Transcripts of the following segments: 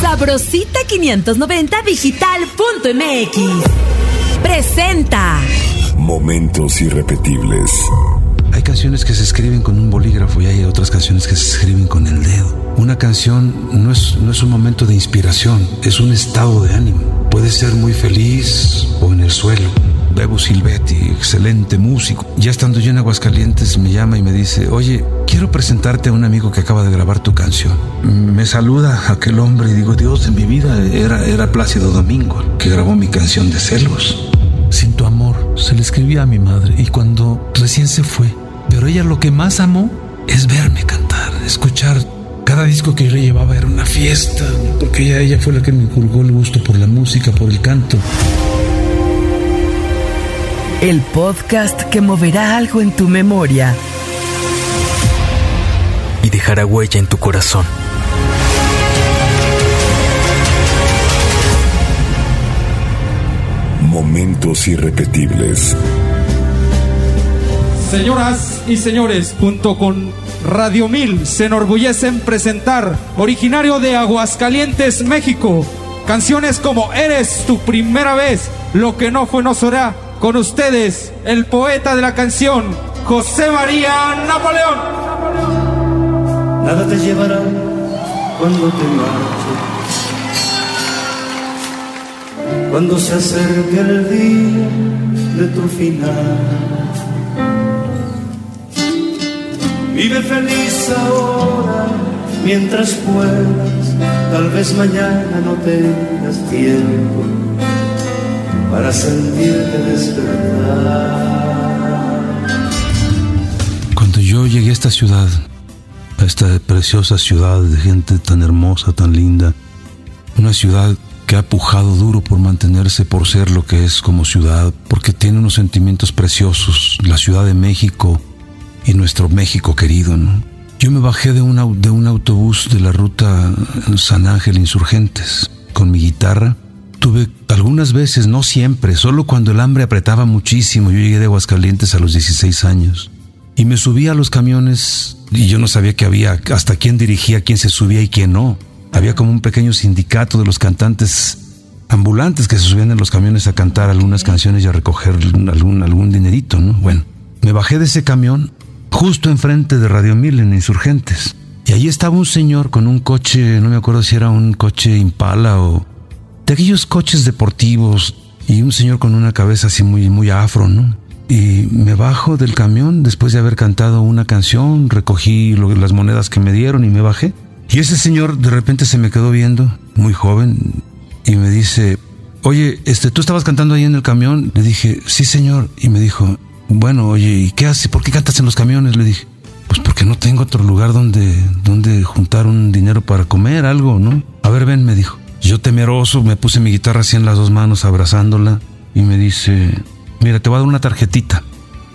Sabrosita 590 digital.mx presenta Momentos irrepetibles. Hay canciones que se escriben con un bolígrafo y hay otras canciones que se escriben con el dedo. Una canción no es, no es un momento de inspiración, es un estado de ánimo. Puede ser muy feliz o en el suelo. Bebo Silvetti, excelente músico. Ya estando yo en Aguascalientes, me llama y me dice, oye, quiero presentarte a un amigo que acaba de grabar tu canción. Me saluda aquel hombre y digo, Dios de mi vida, era, era Plácido Domingo, que grabó mi canción de celos. Sin tu amor, se le escribía a mi madre y cuando recién se fue, pero ella lo que más amó es verme cantar, escuchar. Cada disco que yo le llevaba era una fiesta, porque ella, ella fue la que me inculcó el gusto por la música, por el canto. El podcast que moverá algo en tu memoria y dejará huella en tu corazón. Momentos irrepetibles. Señoras y señores, junto con Radio Mil se enorgullecen presentar, originario de Aguascalientes, México, canciones como Eres tu primera vez, Lo que no fue no será. Con ustedes, el poeta de la canción, José María Napoleón. Nada te llevará cuando te marches. Cuando se acerque el día de tu final. Vive feliz ahora mientras puedas. Tal vez mañana no tengas tiempo para sentirte despertar. Cuando yo llegué a esta ciudad, a esta preciosa ciudad de gente tan hermosa, tan linda, una ciudad que ha pujado duro por mantenerse, por ser lo que es como ciudad, porque tiene unos sentimientos preciosos, la Ciudad de México y nuestro México querido, ¿no? Yo me bajé de un, de un autobús de la ruta San Ángel Insurgentes con mi guitarra. Tuve algunas veces, no siempre, solo cuando el hambre apretaba muchísimo. Yo llegué de Aguascalientes a los 16 años y me subí a los camiones y yo no sabía que había hasta quién dirigía, quién se subía y quién no. Había como un pequeño sindicato de los cantantes ambulantes que se subían en los camiones a cantar algunas canciones y a recoger algún, algún dinerito, ¿no? Bueno, me bajé de ese camión justo enfrente de Radio Mil en Insurgentes. Y ahí estaba un señor con un coche, no me acuerdo si era un coche Impala o de aquellos coches deportivos y un señor con una cabeza así muy, muy afro, ¿no? Y me bajo del camión después de haber cantado una canción, recogí las monedas que me dieron y me bajé. Y ese señor de repente se me quedó viendo, muy joven, y me dice, oye, este, ¿tú estabas cantando ahí en el camión? Le dije, sí señor. Y me dijo, bueno, oye, ¿y qué haces? ¿Por qué cantas en los camiones? Le dije, pues porque no tengo otro lugar donde, donde juntar un dinero para comer, algo, ¿no? A ver, ven, me dijo. Yo temeroso me puse mi guitarra así en las dos manos abrazándola y me dice, mira, te voy a dar una tarjetita.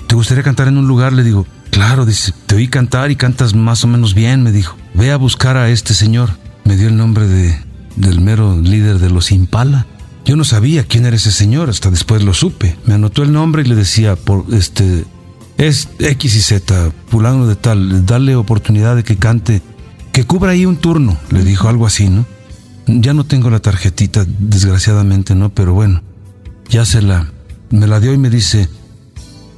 ¿Te gustaría cantar en un lugar? Le digo, claro, dice, te oí cantar y cantas más o menos bien, me dijo. Ve a buscar a este señor. Me dio el nombre de, del mero líder de los Impala. Yo no sabía quién era ese señor, hasta después lo supe. Me anotó el nombre y le decía, por este, es X y Z, fulano de tal, dale oportunidad de que cante, que cubra ahí un turno, le dijo algo así, ¿no? Ya no tengo la tarjetita, desgraciadamente, ¿no? Pero bueno, ya se la, me la dio y me dice,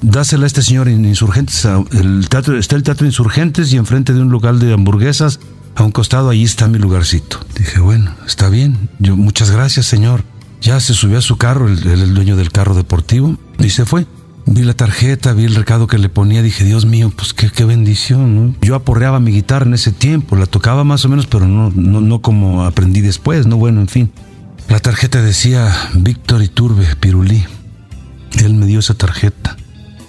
dásela a este señor en Insurgentes, el teatro, está el Teatro Insurgentes y enfrente de un lugar de hamburguesas, a un costado, ahí está mi lugarcito. Dije, bueno, está bien, yo, muchas gracias, señor. Ya se subió a su carro, el dueño del carro deportivo, y se fue. Vi la tarjeta, vi el recado que le ponía, dije, Dios mío, pues qué, qué bendición. Yo aporreaba mi guitarra en ese tiempo, la tocaba más o menos, pero no, no, no como aprendí después, ¿no? Bueno, en fin. La tarjeta decía Víctor Iturbe Pirulí. Él me dio esa tarjeta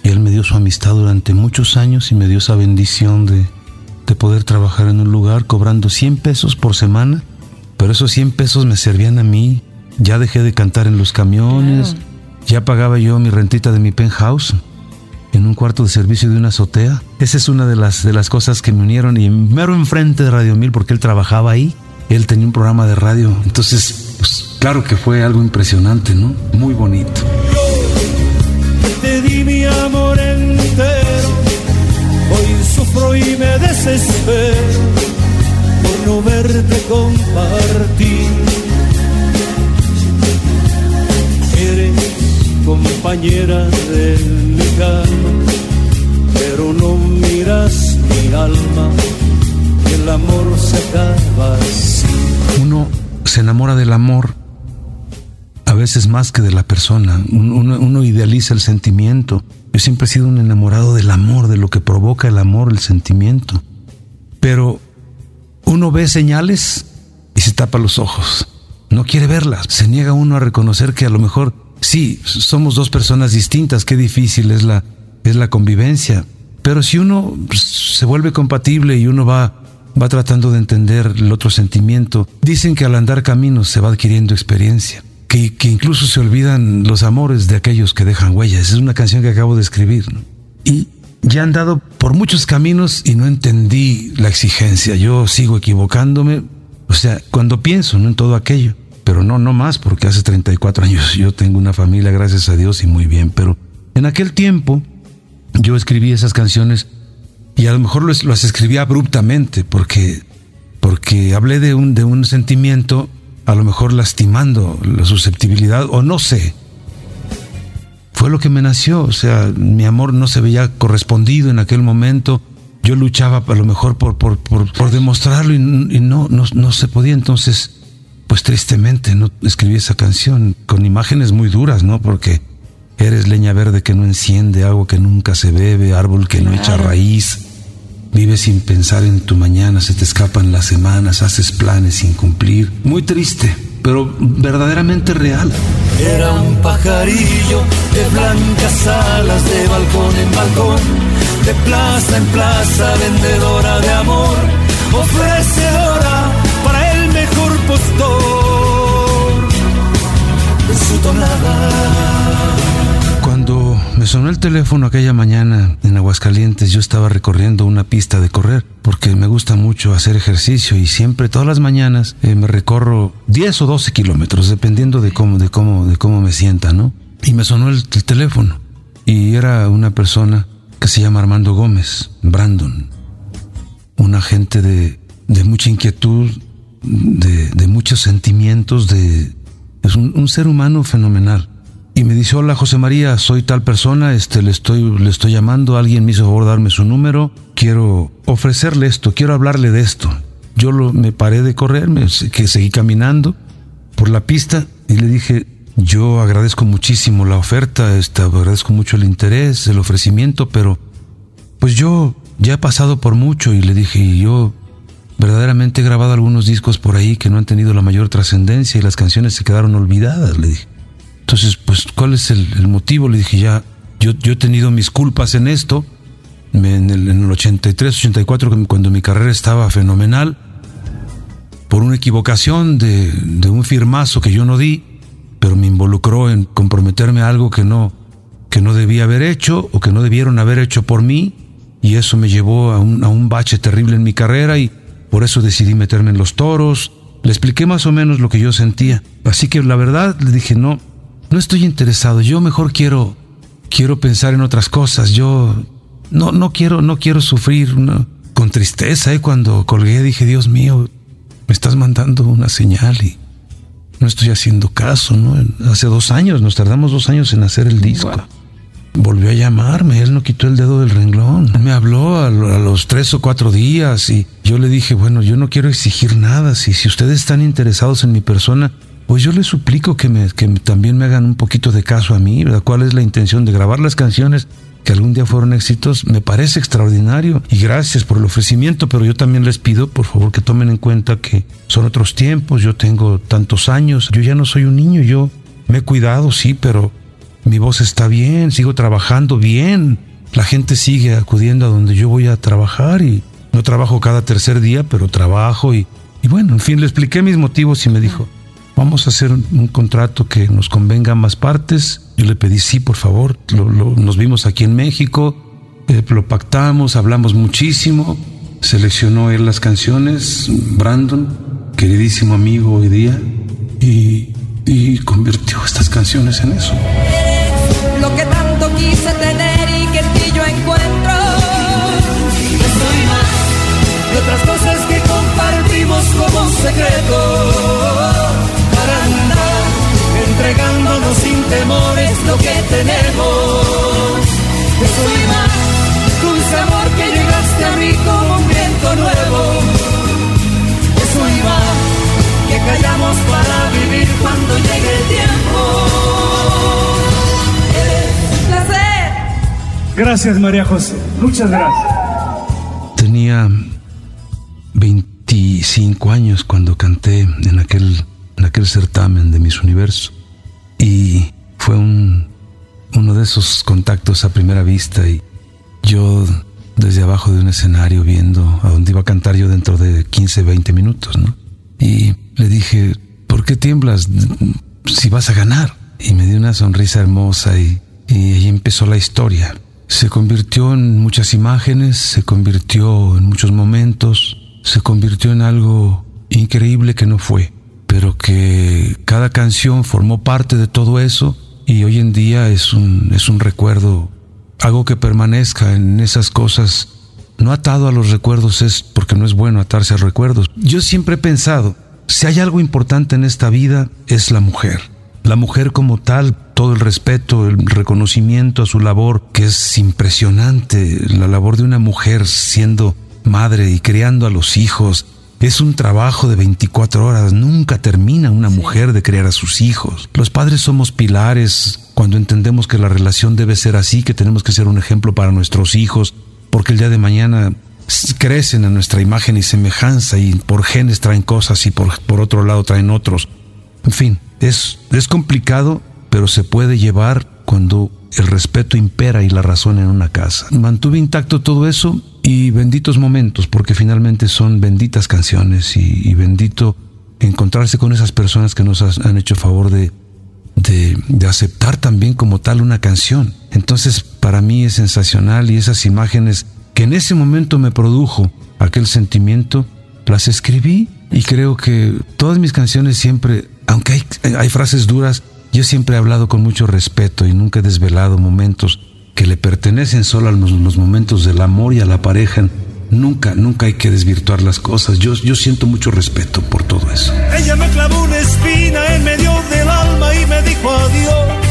y él me dio su amistad durante muchos años y me dio esa bendición de, de poder trabajar en un lugar cobrando 100 pesos por semana, pero esos 100 pesos me servían a mí. Ya dejé de cantar en los camiones, ya pagaba yo mi rentita de mi penthouse en un cuarto de servicio de una azotea. Esa es una de las, de las cosas que me unieron y mero enfrente de Radio Mil porque él trabajaba ahí. Él tenía un programa de radio. Entonces, pues, claro que fue algo impresionante, ¿no? Muy bonito. Te di mi amor entero, hoy sufro y me desespero por quiero verte compartir. Compañera de mi pero no miras mi alma, el amor se acaba así. Uno se enamora del amor a veces más que de la persona. Uno, uno, idealiza el sentimiento. Yo siempre he sido un enamorado del amor, de lo que provoca el amor, el sentimiento. Pero uno ve señales y se tapa los ojos. No quiere verlas. Se niega uno a reconocer que a lo mejor sí, somos dos personas distintas. Qué difícil es la, es la convivencia. Pero si uno se vuelve compatible y uno va va tratando de entender el otro sentimiento. Dicen que al andar caminos se va adquiriendo experiencia que, incluso se olvidan los amores de aquellos que dejan huellas. Es una canción que acabo de escribir. Y ya he andado por muchos caminos y no entendí la exigencia. Yo sigo equivocándome. O sea, cuando pienso ¿no? en todo aquello. Pero no, no más, porque hace 34 años yo tengo una familia, gracias a Dios, y muy bien. Pero en aquel tiempo yo escribí esas canciones y a lo mejor las, escribí abruptamente porque, porque hablé de un, de un sentimiento a lo mejor lastimando la susceptibilidad o no sé. Fue lo que me nació, o sea, mi amor no se veía correspondido en aquel momento. Yo luchaba a lo mejor por, por, por, demostrarlo y, no, no, no se podía. Entonces, pues tristemente no escribí esa canción con imágenes muy duras, ¿no? Porque eres leña verde que no enciende, agua que nunca se bebe, árbol que no echa raíz. Vives sin pensar en tu mañana, se te escapan las semanas, haces planes sin cumplir. Muy triste, pero verdaderamente real. Era un pajarillo de blancas alas, de balcón en balcón, de plaza en plaza, vendedora de amor, ofrecedora mejor postor de su tonada. Cuando me sonó el teléfono aquella mañana en Aguascalientes, yo estaba recorriendo una pista de correr, porque me gusta mucho hacer ejercicio y siempre, todas las mañanas, eh, me recorro 10 o 12 kilómetros, dependiendo de cómo, de cómo, de cómo me sienta, ¿no? Y me sonó el, teléfono y era una persona que se llama Armando Gómez, Brandon, un agente de, de mucha inquietud, de, muchos sentimientos, de, es un ser humano fenomenal y me dice, hola José María, soy tal persona, este, le, estoy, le estoy llamando, alguien me hizo favor darme su número, quiero ofrecerle esto, quiero hablarle de esto. Yo lo, me paré de correr, que seguí caminando por la pista y le dije, yo agradezco muchísimo la oferta, este, agradezco mucho el interés, el ofrecimiento, pero pues yo ya he pasado por mucho y le dije, yo verdaderamente he grabado algunos discos por ahí que no han tenido la mayor trascendencia y las canciones se quedaron olvidadas, le dije. Entonces, pues, ¿cuál es el, motivo? Le dije, ya, yo, he tenido mis culpas en esto. En el, en el 83, 84, cuando mi carrera estaba fenomenal, por una equivocación de, un firmazo que yo no di, pero me involucró en comprometerme a algo que no, que no debía haber hecho o que no debieron haber hecho por mí, y eso me llevó a un bache terrible en mi carrera y por eso decidí meterme en los toros. Le expliqué más o menos lo que yo sentía. Así que la verdad le dije, no, no estoy interesado, yo mejor quiero quiero pensar en otras cosas, yo no no quiero no quiero sufrir con tristeza, ¿eh? cuando colgué dije, Dios mío, me estás mandando una señal y no estoy haciendo caso, ¿no? Hace dos años, nos tardamos dos años en hacer el disco. Volvió a llamarme, él no quitó el dedo del renglón. Me habló a, los tres o cuatro días y yo le dije, bueno, yo no quiero exigir nada. Si, si ustedes están interesados en mi persona, pues yo les suplico que, me, que también me hagan un poquito de caso a mí, ¿verdad? ¿Cuál es la intención de grabar las canciones que algún día fueron éxitos? Me parece extraordinario y gracias por el ofrecimiento, pero yo también les pido, por favor, que tomen en cuenta que son otros tiempos, yo tengo tantos años, yo ya no soy un niño, yo me he cuidado, sí, pero mi voz está bien, sigo trabajando bien, la gente sigue acudiendo a donde yo voy a trabajar y no trabajo cada tercer día, pero trabajo y, y bueno, en fin, le expliqué mis motivos y me dijo, vamos a hacer un contrato que nos convenga a ambas partes. Yo le pedí, sí, por favor, nos vimos aquí en México, eh, lo pactamos, hablamos muchísimo, seleccionó él las canciones, Brandon, queridísimo amigo hoy día, y, y convirtió estas canciones en eso. Lo que tanto quise tener y que en ti yo encuentro, más, de otras cosas que compartimos secreto para andar entregándonos sin temores lo que tenemos. Eso iba, dulce amor que llegaste a mí como un viento nuevo. Eso iba, que callamos para vivir cuando llegue el tiempo. Gracias, María José. Muchas gracias. Tenía 25 años cuando canté en aquel, en aquel certamen de Miss Universo. Y fue un, uno de esos contactos a primera vista y yo desde abajo de un escenario viendo a dónde iba a cantar yo dentro de 15, 20 minutos, ¿no? Y le dije, ¿por qué tiemblas si vas a ganar? Y me dio una sonrisa hermosa y, y ahí empezó la historia. Se convirtió en muchas imágenes, se convirtió en muchos momentos, se convirtió en algo increíble que no fue, pero que cada canción formó parte de todo eso y hoy en día es un, es un recuerdo, algo que permanezca en esas cosas. No atado a los recuerdos es porque no es bueno atarse a recuerdos. Yo siempre he pensado, si hay algo importante en esta vida es la mujer. La mujer como tal, todo el respeto, el reconocimiento a su labor, que es impresionante, la labor de una mujer siendo madre y criando a los hijos. Es un trabajo de 24 horas, nunca termina una mujer de criar a sus hijos. Los padres somos pilares cuando entendemos que la relación debe ser así, que tenemos que ser un ejemplo para nuestros hijos, porque el día de mañana crecen a nuestra imagen y semejanza y por genes traen cosas y por, por otro lado traen otros. En fin, es, es complicado, pero se puede llevar cuando el respeto impera y la razón en una casa. Mantuve intacto todo eso y benditos momentos, porque finalmente son benditas canciones y, bendito encontrarse con esas personas que nos han hecho favor de, de, aceptar también como tal una canción. Entonces, para mí es sensacional y esas imágenes que en ese momento me produjo aquel sentimiento, las escribí y creo que todas mis canciones siempre, aunque hay frases duras, yo siempre he hablado con mucho respeto y nunca he desvelado momentos que le pertenecen solo a los, momentos del amor y a la pareja. Nunca, nunca hay que desvirtuar las cosas. Yo, yo siento mucho respeto por todo eso. Ella me clavó una espina en medio del alma y me dijo adiós.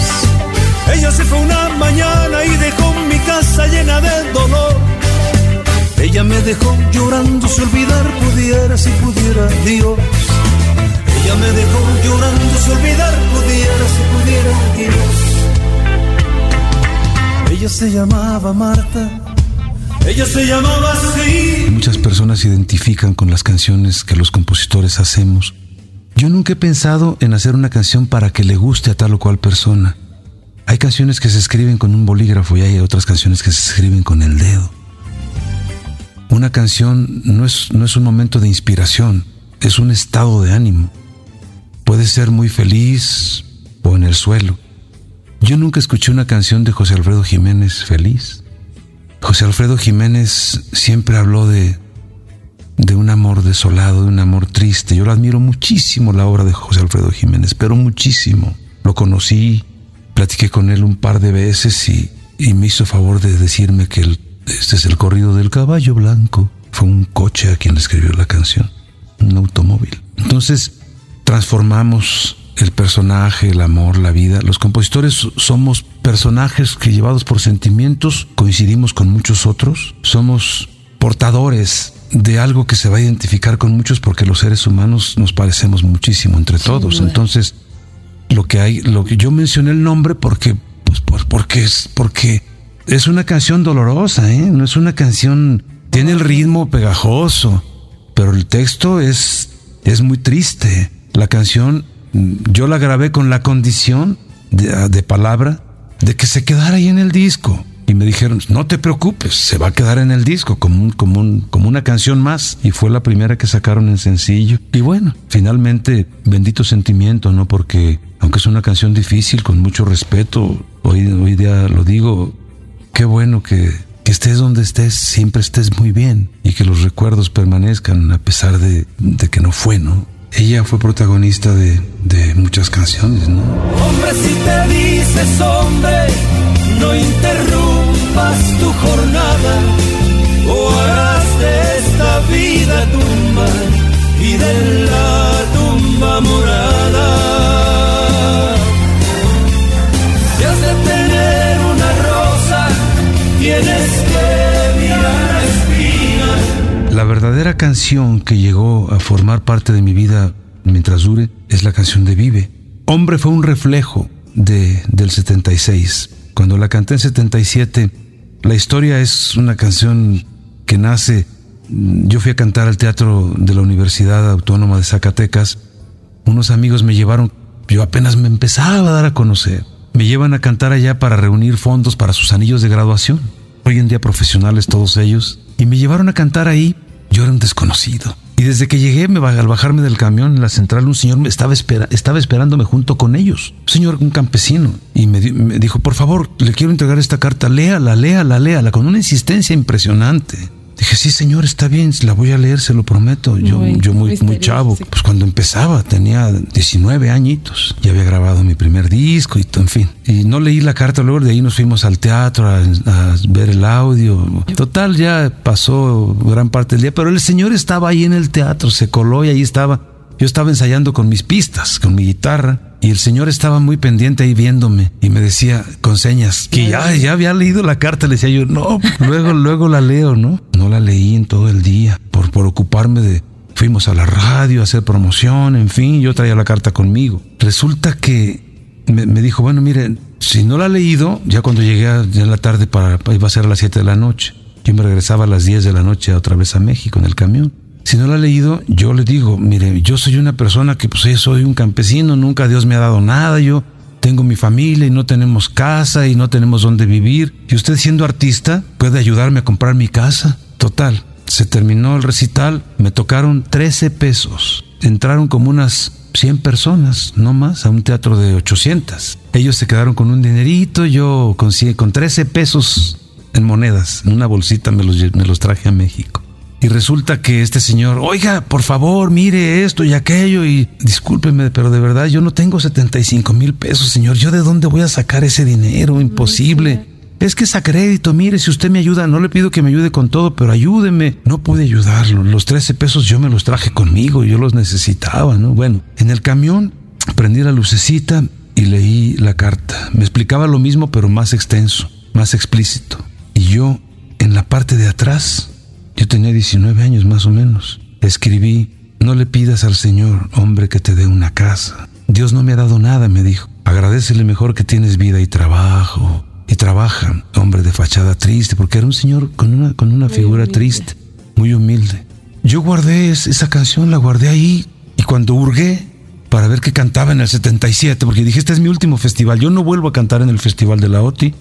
Ella se fue una mañana y dejó mi casa llena de dolor. Ella me dejó llorando si olvidar pudiera, si pudiera Dios. Ella me dejó llorando si olvidar pudiera, si pudiera. Ella se llamaba Marta. Ella se llamaba así. Muchas personas se identifican con las canciones que los compositores hacemos. Yo nunca he pensado en hacer una canción para que le guste a tal o cual persona. Hay canciones que se escriben con un bolígrafo y hay otras canciones que se escriben con el dedo. Una canción no es, no es un momento de inspiración, es un estado de ánimo. Puede ser muy feliz o en el suelo. Yo nunca escuché una canción de José Alfredo Jiménez feliz. José Alfredo Jiménez siempre habló de, de un amor desolado, de un amor triste. Yo lo admiro muchísimo la obra de José Alfredo Jiménez, pero muchísimo. Lo conocí, platiqué con él un par de veces y, y me hizo favor de decirme que este es el corrido del caballo blanco. Fue un coche a quien le escribió la canción, un automóvil. Entonces transformamos el personaje, el amor, la vida. Los compositores somos personajes que llevados por sentimientos coincidimos con muchos otros. Somos portadores de algo que se va a identificar con muchos porque los seres humanos nos parecemos muchísimo entre todos. Entonces, lo que hay, lo que yo mencioné el nombre porque, pues, por- porque es, porque es una canción dolorosa, ¿eh? No es una canción, tiene el ritmo pegajoso, pero el texto es, es muy triste. La canción, yo la grabé con la condición de, de palabra de que se quedara ahí en el disco. Y me dijeron, no te preocupes, se va a quedar en el disco como, un, como, un, como una canción más. Y fue la primera que sacaron en sencillo. Y bueno, finalmente, bendito sentimiento, ¿no? Porque aunque es una canción difícil, con mucho respeto, hoy, hoy día lo digo, qué bueno que, que estés donde estés, siempre estés muy bien y que los recuerdos permanezcan a pesar de, de que no fue, ¿no? Ella fue protagonista de, de muchas canciones, ¿no? Hombre, si te dices hombre, no interrumpas tu jornada o harás de esta vida tumba y de la tumba morada. Verdadera canción que llegó a formar parte de mi vida mientras dure es la canción de Vive. Hombre fue un reflejo de, del 76. Cuando la canté en 77, la historia es una canción que nace. Yo fui a cantar al teatro de la Universidad Autónoma de Zacatecas. Unos amigos me llevaron, yo apenas me empezaba a dar a conocer. Me llevan a cantar allá para reunir fondos para sus anillos de graduación. Hoy en día profesionales todos ellos. Y me llevaron a cantar ahí. Yo era un desconocido. Y desde que llegué, me, al bajarme del camión en la central, un señor me estaba, espera, estaba esperándome junto con ellos. Un señor, un campesino. Y me, me, dijo, por favor, le quiero entregar esta carta. Léala, léala, léala, con una insistencia impresionante. Dije, sí, señor, está bien, la voy a leer, se lo prometo. Yo muy, yo muy, muy chavo. Pues cuando empezaba, tenía 19 añitos. Ya había grabado mi primer disco y todo, en fin. Y no leí la carta, luego de ahí nos fuimos al teatro a, a, ver el audio. Total, ya pasó gran parte del día, pero el señor estaba ahí en el teatro, se coló y ahí estaba. Yo estaba ensayando con mis pistas, con mi guitarra. Y el señor estaba muy pendiente ahí viéndome y me decía con señas que ya, ya había leído la carta. Le decía yo, no, luego, luego la leo, ¿no? No la leí en todo el día por, por ocuparme de... Fuimos a la radio a hacer promoción, en fin, yo traía la carta conmigo. Resulta que me, me dijo, bueno, mire, si no la ha leído, ya cuando llegué a, ya en la tarde para, iba a ser a las 7 de la noche. Yo me regresaba a las 10 de la noche otra vez a México en el camión. Si no la ha leído, yo le digo, mire, yo soy una persona que pues soy un campesino, nunca Dios me ha dado nada, yo tengo mi familia y no tenemos casa y no tenemos dónde vivir. Y usted siendo artista puede ayudarme a comprar mi casa. Total, se terminó el recital, me tocaron 13 pesos. Entraron como unas 100 personas, no más, a un teatro de 800. Ellos se quedaron con un dinerito, yo con, con 13 pesos en monedas, en una bolsita me los traje a México. Y resulta que este señor, oiga, por favor, mire esto y aquello y discúlpeme, pero de verdad yo no tengo 75 mil pesos, señor. ¿Yo de dónde voy a sacar ese dinero? Imposible. Es que es a crédito, mire, si usted me ayuda, no le pido que me ayude con todo, pero ayúdeme. No pude ayudarlo. Los 13 pesos yo me los traje conmigo, yo los necesitaba, ¿no? Bueno, en el camión prendí la lucecita y leí la carta. Me explicaba lo mismo, pero más extenso, más explícito. Y yo, en la parte de atrás, yo tenía 19 años más o menos. Escribí, no le pidas al Señor, hombre, que te dé una casa. Dios no me ha dado nada, me dijo. Agradecele mejor que tienes vida y trabajo. Y trabaja, hombre de fachada triste, porque era un señor con una, con una figura humilde. triste, muy humilde. Yo guardé esa canción, la guardé ahí, y cuando hurgué para ver qué cantaba en el 77, porque dije, este es mi último festival, yo no vuelvo a cantar en el Festival de la OTI,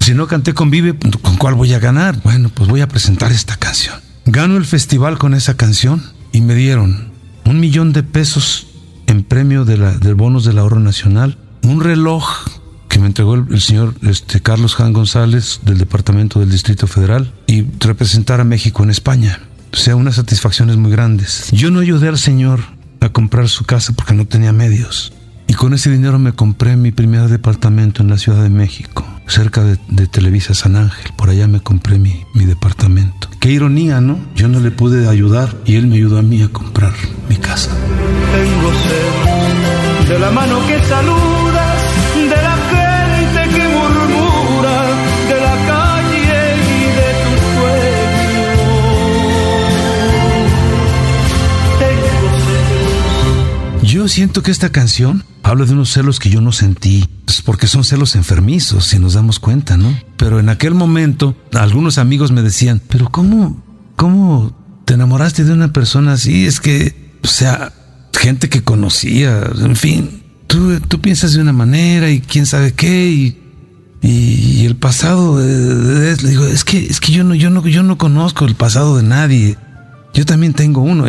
si no canté con Vive, ¿con cuál voy a ganar? Bueno, pues voy a presentar esta canción. Gano el festival con esa canción y me dieron un millón de pesos en premio de la, del bonos del ahorro nacional, un reloj que me entregó el, el señor este, Carlos Jan González del Departamento del Distrito Federal y representar a México en España. O sea, unas satisfacciones muy grandes. Yo no ayudé al señor a comprar su casa porque no tenía medios. Y con ese dinero me compré mi primer departamento en la Ciudad de México, cerca de, de Televisa San Ángel. Por allá me compré mi, mi, departamento. Qué ironía, ¿no? Yo no le pude ayudar y él me ayudó a mí a comprar mi casa. Tengo sed de la mano que saludas, de la gente que murmura, de la calle y de tus sueños. Tengo sed. Yo siento que esta canción habla de unos celos que yo no sentí, pues porque son celos enfermizos, si nos damos cuenta, ¿no? Pero en aquel momento, algunos amigos me decían, pero ¿cómo, cómo te enamoraste de una persona así? Es que, o sea, gente que conocía, en fin, tú, tú piensas de una manera y quién sabe qué, y, el pasado, de, digo, es que, es que yo no, yo no, yo no conozco el pasado de nadie. Yo también tengo uno,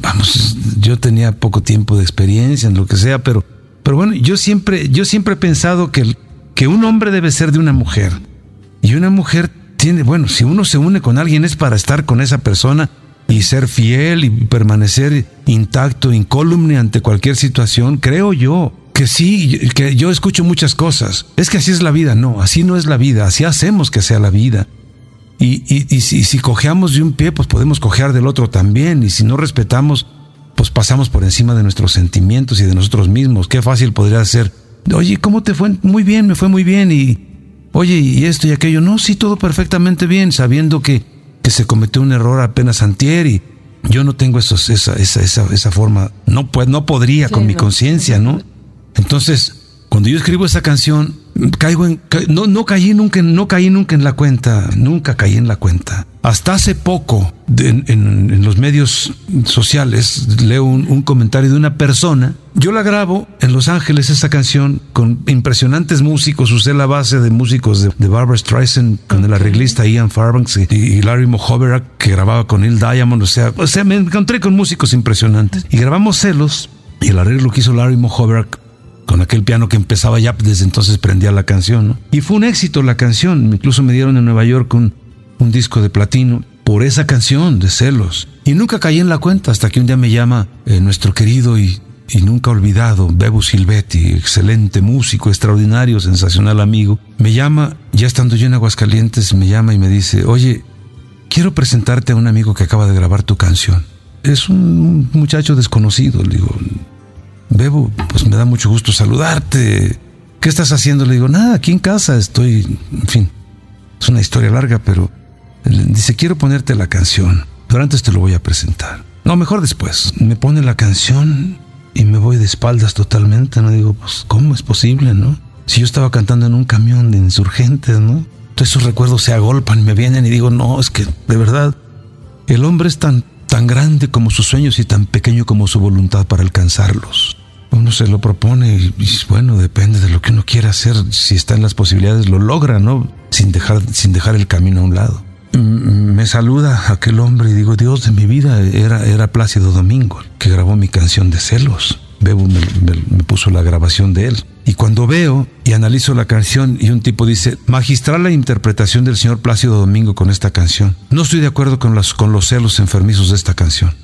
vamos, yo tenía poco tiempo de experiencia en lo que sea, pero pero bueno, yo siempre, yo siempre he pensado que, que un hombre debe ser de una mujer. Y una mujer tiene, bueno, si uno se une con alguien es para estar con esa persona y ser fiel y permanecer intacto, incólume ante cualquier situación, creo yo. Que sí, que yo escucho muchas cosas. Es que así es la vida. No, así no es la vida. Así hacemos que sea la vida. Y, y, y si, si cojeamos de un pie, pues podemos cojear del otro también. Y si no respetamos pues pasamos por encima de nuestros sentimientos y de nosotros mismos. Qué fácil podría ser. Oye, ¿cómo te fue? Muy bien, me fue muy bien. Y, oye, y esto y aquello. No, sí, todo perfectamente bien, sabiendo que, que se cometió un error apenas antier y yo no tengo esos, esa, esa, esa, esa forma. No, pues, no podría con mi conciencia, ¿no? Entonces, cuando yo escribo esa canción, caigo en, no, no caí nunca, no caí nunca en la cuenta, nunca caí en la cuenta. Hasta hace poco, en, los medios sociales, leo un, comentario de una persona. Yo la grabo en Los Ángeles, esa canción, con impresionantes músicos. Usé la base de músicos de, Barbara Streisand, con el arreglista Ian Farbanks y, Larry Mohoverak, que grababa con Neil Diamond. O sea, o sea, me encontré con músicos impresionantes. Y grabamos Celos, y el arreglo que hizo Larry Mohoverak con aquel piano que empezaba ya desde entonces prendía la canción. Y fue un éxito la canción. Incluso me dieron en Nueva York un, un disco de platino por esa canción de celos. Y nunca caí en la cuenta hasta que un día me llama eh, nuestro querido y, y, nunca olvidado Bebu Silvetti, excelente músico, extraordinario, sensacional amigo. Me llama, ya estando yo en Aguascalientes, me llama y me dice, oye, quiero presentarte a un amigo que acaba de grabar tu canción. Es un muchacho desconocido, le digo, Bebo, pues me da mucho gusto saludarte. ¿Qué estás haciendo? Le digo, nada, aquí en casa estoy, en fin, es una historia larga, pero dice, quiero ponerte la canción, pero antes te lo voy a presentar. No, mejor después. Me pone la canción y me voy de espaldas totalmente, ¿no? Digo, pues, ¿cómo es posible, no? Si yo estaba cantando en un camión de insurgentes, ¿no? Entonces esos recuerdos se agolpan me vienen y digo, no, es que de verdad, el hombre es tan, tan grande como sus sueños y tan pequeño como su voluntad para alcanzarlos uno se lo propone y, bueno, depende de lo que uno quiera hacer, si está en las posibilidades lo logra, ¿no? Sin dejar, sin dejar el camino a un lado. Me saluda aquel hombre y digo, Dios de mi vida, era, era Plácido Domingo, que grabó mi canción de celos. Bebo me, me, puso la grabación de él. Y cuando veo y analizo la canción y un tipo dice, magistral la interpretación del señor Plácido Domingo con esta canción. No estoy de acuerdo con, las, con los celos enfermizos de esta canción.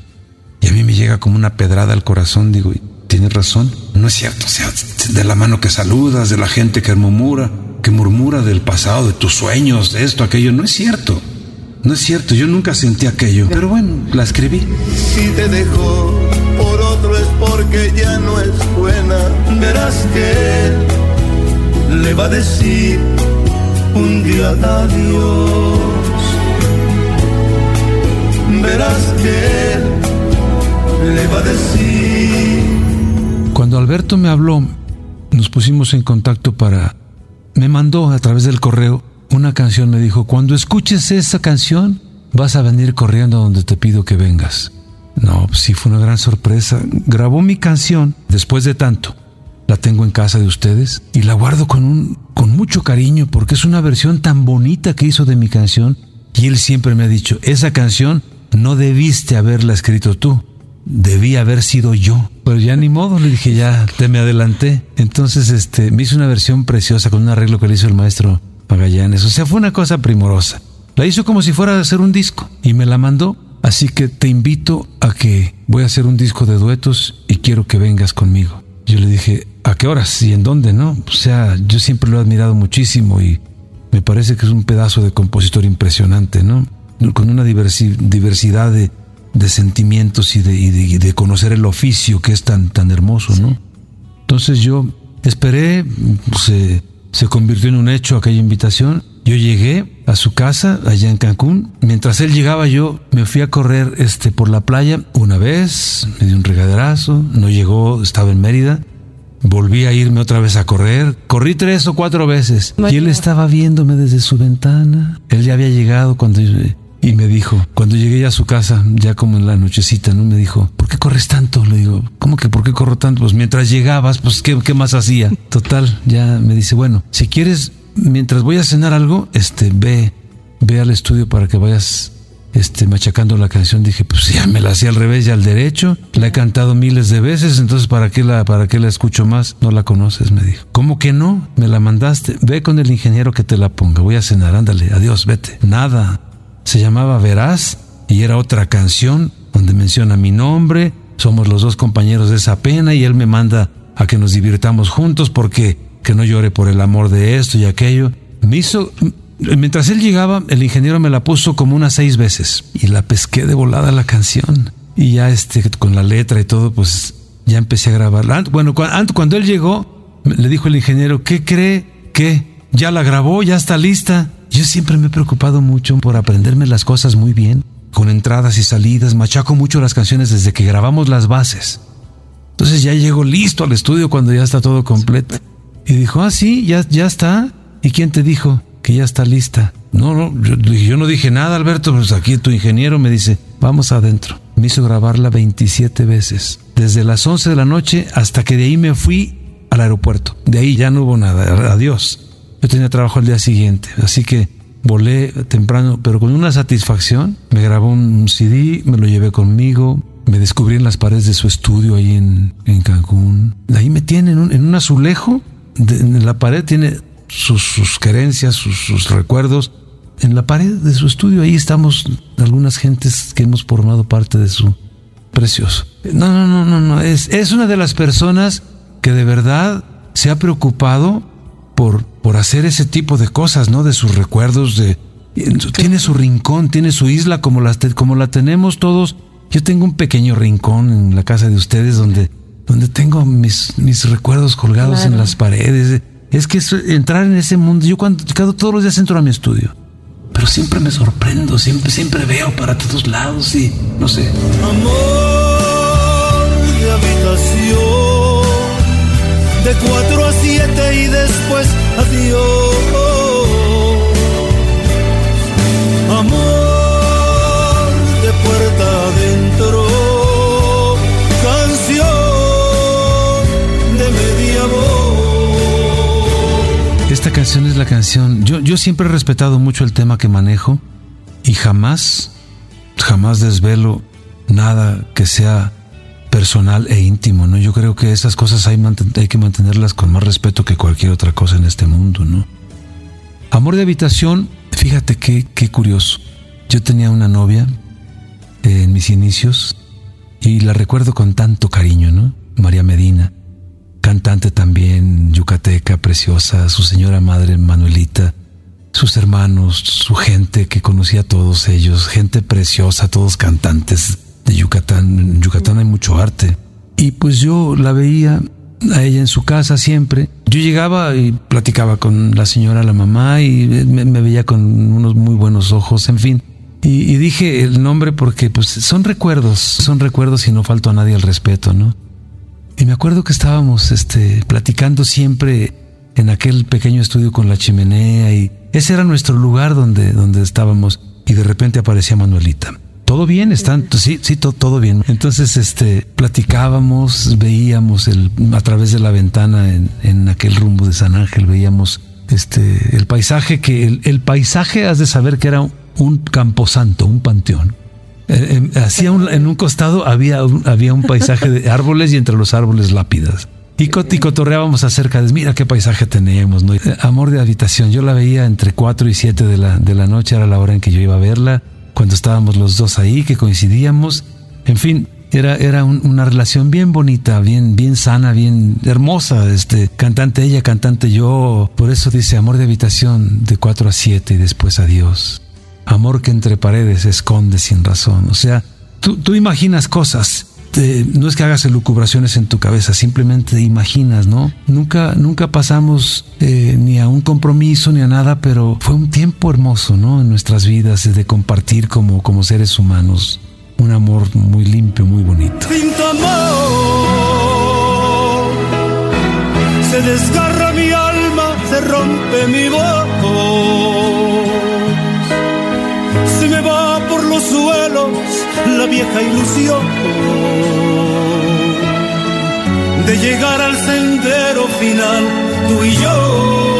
Y a mí me llega como una pedrada al corazón, digo, tienes razón. No es cierto, o sea, de la mano que saludas, de la gente que murmura, que murmura del pasado, de tus sueños, de esto, aquello, no es cierto. No es cierto, yo nunca sentí aquello, pero bueno, la escribí. Si te dejó por otro es porque ya no es buena, verás que él le va a decir un día adiós. Verás que él le va a decir cuando Alberto me habló, nos pusimos en contacto para... Me mandó a través del correo una canción, me dijo, cuando escuches esa canción, vas a venir corriendo a donde te pido que vengas. No, sí fue una gran sorpresa. Grabó mi canción después de tanto. La tengo en casa de ustedes y la guardo con un con mucho cariño porque es una versión tan bonita que hizo de mi canción y él siempre me ha dicho, esa canción no debiste haberla escrito tú debía haber sido yo. Pero ya ni modo, le dije, ya te me adelanté. Entonces, este, me hizo una versión preciosa con un arreglo que le hizo el maestro Magallanes. O sea, fue una cosa primorosa. La hizo como si fuera a hacer un disco y me la mandó. Así que te invito a que voy a hacer un disco de duetos y quiero que vengas conmigo. Yo le dije, ¿a qué horas y en dónde, no? O sea, yo siempre lo he admirado muchísimo y me parece que es un pedazo de compositor impresionante, ¿no? Con una diversidad de, de sentimientos y de, de, conocer el oficio que es tan, tan hermoso, ¿no? Entonces yo esperé, se, se convirtió en un hecho aquella invitación. Yo llegué a su casa allá en Cancún. Mientras él llegaba yo me fui a correr este, por la playa una vez, me dio un regaderazo, no llegó, estaba en Mérida. Volví a irme otra vez a correr. Corrí tres o cuatro veces. Y él estaba viéndome desde su ventana. Él ya había llegado cuando y me dijo, cuando llegué a su casa, ya como en la nochecita, ¿no? Me dijo, ¿por qué corres tanto? Le digo, ¿cómo que por qué corro tanto? Pues mientras llegabas, pues ¿qué, qué más hacía? Total, ya me dice, bueno, si quieres, mientras voy a cenar algo, este, ve, ve al estudio para que vayas este, machacando la canción, dije, pues ya me la hacía al revés y al derecho, la he cantado miles de veces, entonces ¿para qué la, para qué la escucho más? No la conoces, me dijo. ¿Cómo que no? Me la mandaste, ve con el ingeniero que te la ponga, voy a cenar, ándale, adiós, vete. Nada, se llamaba Verás y era otra canción donde menciona mi nombre, somos los dos compañeros de esa pena y él me manda a que nos divirtamos juntos porque que no llore por el amor de esto y aquello. Me hizo, mientras él llegaba, el ingeniero me la puso como unas seis veces y la pesqué de volada la canción. Y ya este, con la letra y todo, pues ya empecé a grabar. Bueno, cuando él llegó, le dijo el ingeniero, ¿qué cree? ¿Qué? ¿Ya la grabó? ¿Ya está lista? Yo siempre me he preocupado mucho por aprenderme las cosas muy bien, con entradas y salidas, machaco mucho las canciones desde que grabamos las bases. Entonces ya llego listo al estudio cuando ya está todo completo. Y dijo, ah, sí, ya, ya está. ¿Y quién te dijo que ya está lista? No, no, yo, yo no dije nada, Alberto, pues aquí tu ingeniero me dice, vamos adentro. Me hizo grabarla 27 veces, desde las 11 de la noche hasta que de ahí me fui al aeropuerto. De ahí ya no hubo nada, adiós. Yo tenía trabajo al día siguiente, así que volé temprano, pero con una satisfacción. Me grabó un CD, me lo llevé conmigo, me descubrí en las paredes de su estudio ahí en, en Cancún. Ahí me tiene en un, en un azulejo, en la pared tiene sus, sus querencias, sus, sus, recuerdos. En la pared de su estudio ahí estamos algunas gentes que hemos formado parte de su precioso. No, no, no, no, no. Es, es una de las personas que de verdad se ha preocupado por, por hacer ese tipo de cosas, ¿no? De sus recuerdos, de... Tiene su rincón, tiene su isla como la, como la tenemos todos. Yo tengo un pequeño rincón en la casa de ustedes donde, donde tengo mis, mis recuerdos colgados en las paredes. Es que entrar en ese mundo, yo cuando todos los días entro a mi estudio, pero siempre me sorprendo, siempre, siempre veo para todos lados y no sé. Amor de habitación de cuatro a siete y después adiós. Amor de puerta adentro, canción de media voz. Esta canción es la canción. Yo, yo siempre he respetado mucho el tema que manejo y jamás, jamás desvelo nada que sea personal e íntimo, ¿no? Yo creo que esas cosas hay, que mantenerlas con más respeto que cualquier otra cosa en este mundo, ¿no? Amor de habitación, fíjate qué, qué curioso. Yo tenía una novia en mis inicios y la recuerdo con tanto cariño, ¿no? María Medina, cantante también, yucateca, preciosa, su señora madre Manuelita, sus hermanos, su gente que conocía a todos ellos, gente preciosa, todos cantantes Yucatán. En Yucatán hay mucho arte. Y pues yo la veía a ella en su casa siempre. Yo llegaba y platicaba con la señora, la mamá, y me, veía con unos muy buenos ojos, en fin. Y, dije el nombre porque pues son recuerdos, son recuerdos y no falto a nadie el respeto, ¿no? Y me acuerdo que estábamos este, platicando siempre en aquel pequeño estudio con la chimenea y ese era nuestro lugar donde, donde estábamos y de repente aparecía Manuelita todo bien, están, sí, sí, todo, todo bien. Entonces, este, platicábamos, veíamos el, a través de la ventana en, en aquel rumbo de San Ángel, veíamos este, el paisaje que, el, el paisaje has de saber que era un, camposanto, un panteón. Eh, hacía un, en un costado había un, había un paisaje de árboles y entre los árboles lápidas. Y, cotorreábamos acerca de, mira qué paisaje teníamos, ¿no? Amor de habitación, yo la veía entre 4 y 7 de la, de la noche, era la hora en que yo iba a verla cuando estábamos los dos ahí, que coincidíamos. En fin, era, era una relación bien bonita, bien, bien sana, bien hermosa. Este, cantante ella, cantante yo. Por eso dice amor de habitación de 4 a 7 y después adiós. Amor que entre paredes esconde sin razón. O sea, tú, tú imaginas cosas no es que hagas elucubraciones en tu cabeza, simplemente imaginas, ¿no? Nunca, nunca pasamos eh, ni a un compromiso ni a nada, pero fue un tiempo hermoso, ¿no? En nuestras vidas de compartir como, como seres humanos un amor muy limpio, muy bonito. se desgarra mi alma, se rompe mi voz, la vieja ilusión de llegar al sendero final, tú y yo.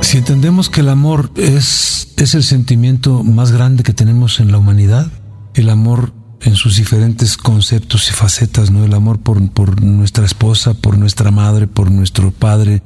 Si entendemos que el amor es, es el sentimiento más grande que tenemos en la humanidad, el amor en sus diferentes conceptos y facetas, ¿no? El amor por, por nuestra esposa, por nuestra madre, por nuestro padre,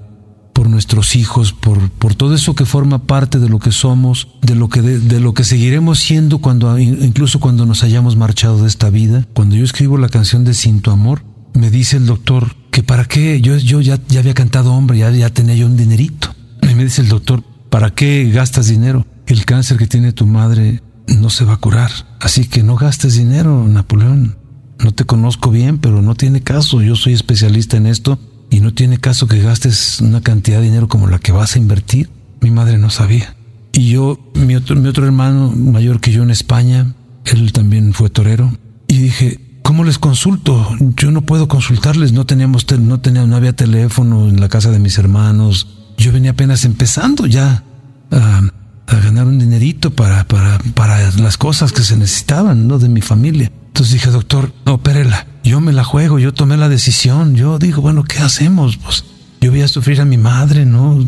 por nuestros hijos, por, por todo eso que forma parte de lo que somos, de lo que, de, lo que seguiremos siendo cuando, incluso cuando nos hayamos marchado de esta vida. Cuando yo escribo la canción de Sin tu amor, me dice el doctor que para qué, yo, yo ya, ya había cantado hombre, ya, ya tenía yo un dinerito. Y me dice el doctor, ¿para qué gastas dinero? el cáncer que tiene tu madre no se va a curar. Así que no gastes dinero, Napoleón. No te conozco bien, pero no tiene caso. Yo soy especialista en esto y no tiene caso que gastes una cantidad de dinero como la que vas a invertir. Mi madre no sabía. Y yo, mi otro, hermano mayor que yo en España, él también fue torero. Y dije, ¿cómo les consulto? Yo no puedo consultarles. No teníamos, no tenía, no había teléfono en la casa de mis hermanos. Yo venía apenas empezando ya a, a ganar un dinerito para, para, para las cosas que se necesitaban, ¿no? De mi familia. Entonces dije, doctor, opérela. Yo me la juego, yo tomé la decisión. Yo digo, bueno, ¿qué hacemos? Pues yo voy a sufrir a mi madre, ¿no?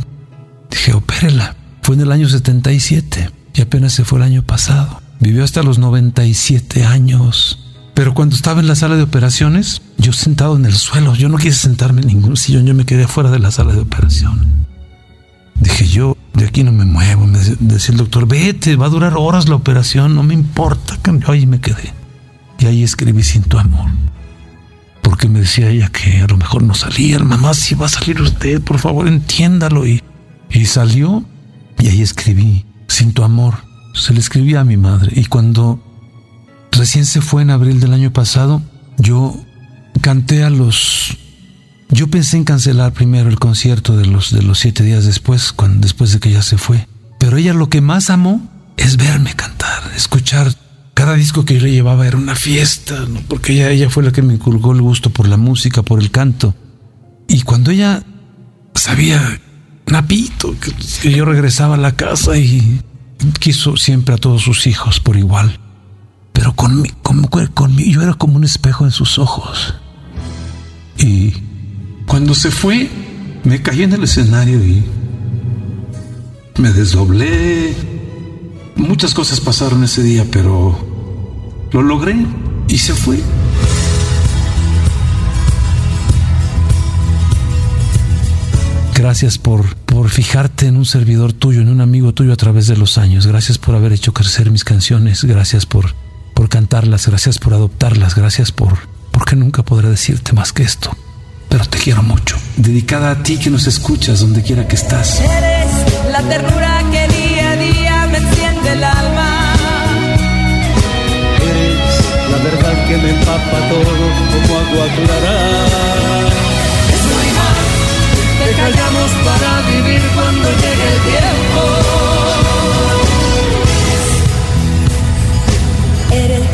Dije, opérela. Fue en el año 77 y apenas se fue el año pasado. Vivió hasta los 97 años. Pero cuando estaba en la sala de operaciones, yo sentado en el suelo, yo no quise sentarme en ningún sillón, yo me quedé fuera de la sala de operaciones. Dije, yo de aquí no me muevo. Me decía el doctor, vete, va a durar horas la operación, no me importa. Yo ahí me quedé. Y ahí escribí sin tu amor. Porque me decía ella que a lo mejor no salía. Mamá, si va a salir usted, por favor, entiéndalo. Y, y salió. Y ahí escribí, sin tu amor. Se le escribía a mi madre. Y cuando recién se fue en abril del año pasado, yo canté a los yo pensé en cancelar primero el concierto de los, de los siete días después, después de que ella se fue. Pero ella lo que más amó es verme cantar, escuchar. Cada disco que yo le llevaba era una fiesta, porque ella, ella fue la que me inculcó el gusto por la música, por el canto. Y cuando ella sabía, Napito, que, que yo regresaba a la casa y quiso siempre a todos sus hijos por igual. Pero con, con, con, yo era como un espejo en sus ojos. Y cuando se fue, me caí en el escenario y me desdoblé. Muchas cosas pasaron ese día, pero lo logré y se fue. Gracias por, por fijarte en un servidor tuyo, en un amigo tuyo a través de los años. Gracias por haber hecho crecer mis canciones. Gracias por, por cantarlas. Gracias por adoptarlas. Gracias por... Porque nunca podré decirte más que esto pero te quiero mucho. Dedicada a ti que nos escuchas donde quiera que estás. Eres la ternura que día a día me enciende el alma. Que me empapa todo como agua clara. Es muy mal que callamos para vivir cuando llegue el tiempo. Eres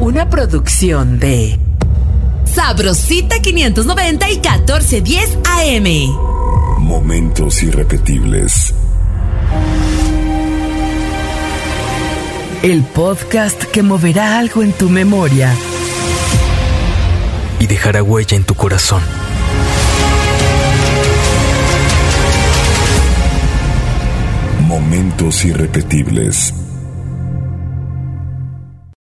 Una producción de Sabrosita 590 y 1410 AM. Momentos irrepetibles. El podcast que moverá algo en tu memoria y dejará huella en tu corazón. Momentos irrepetibles.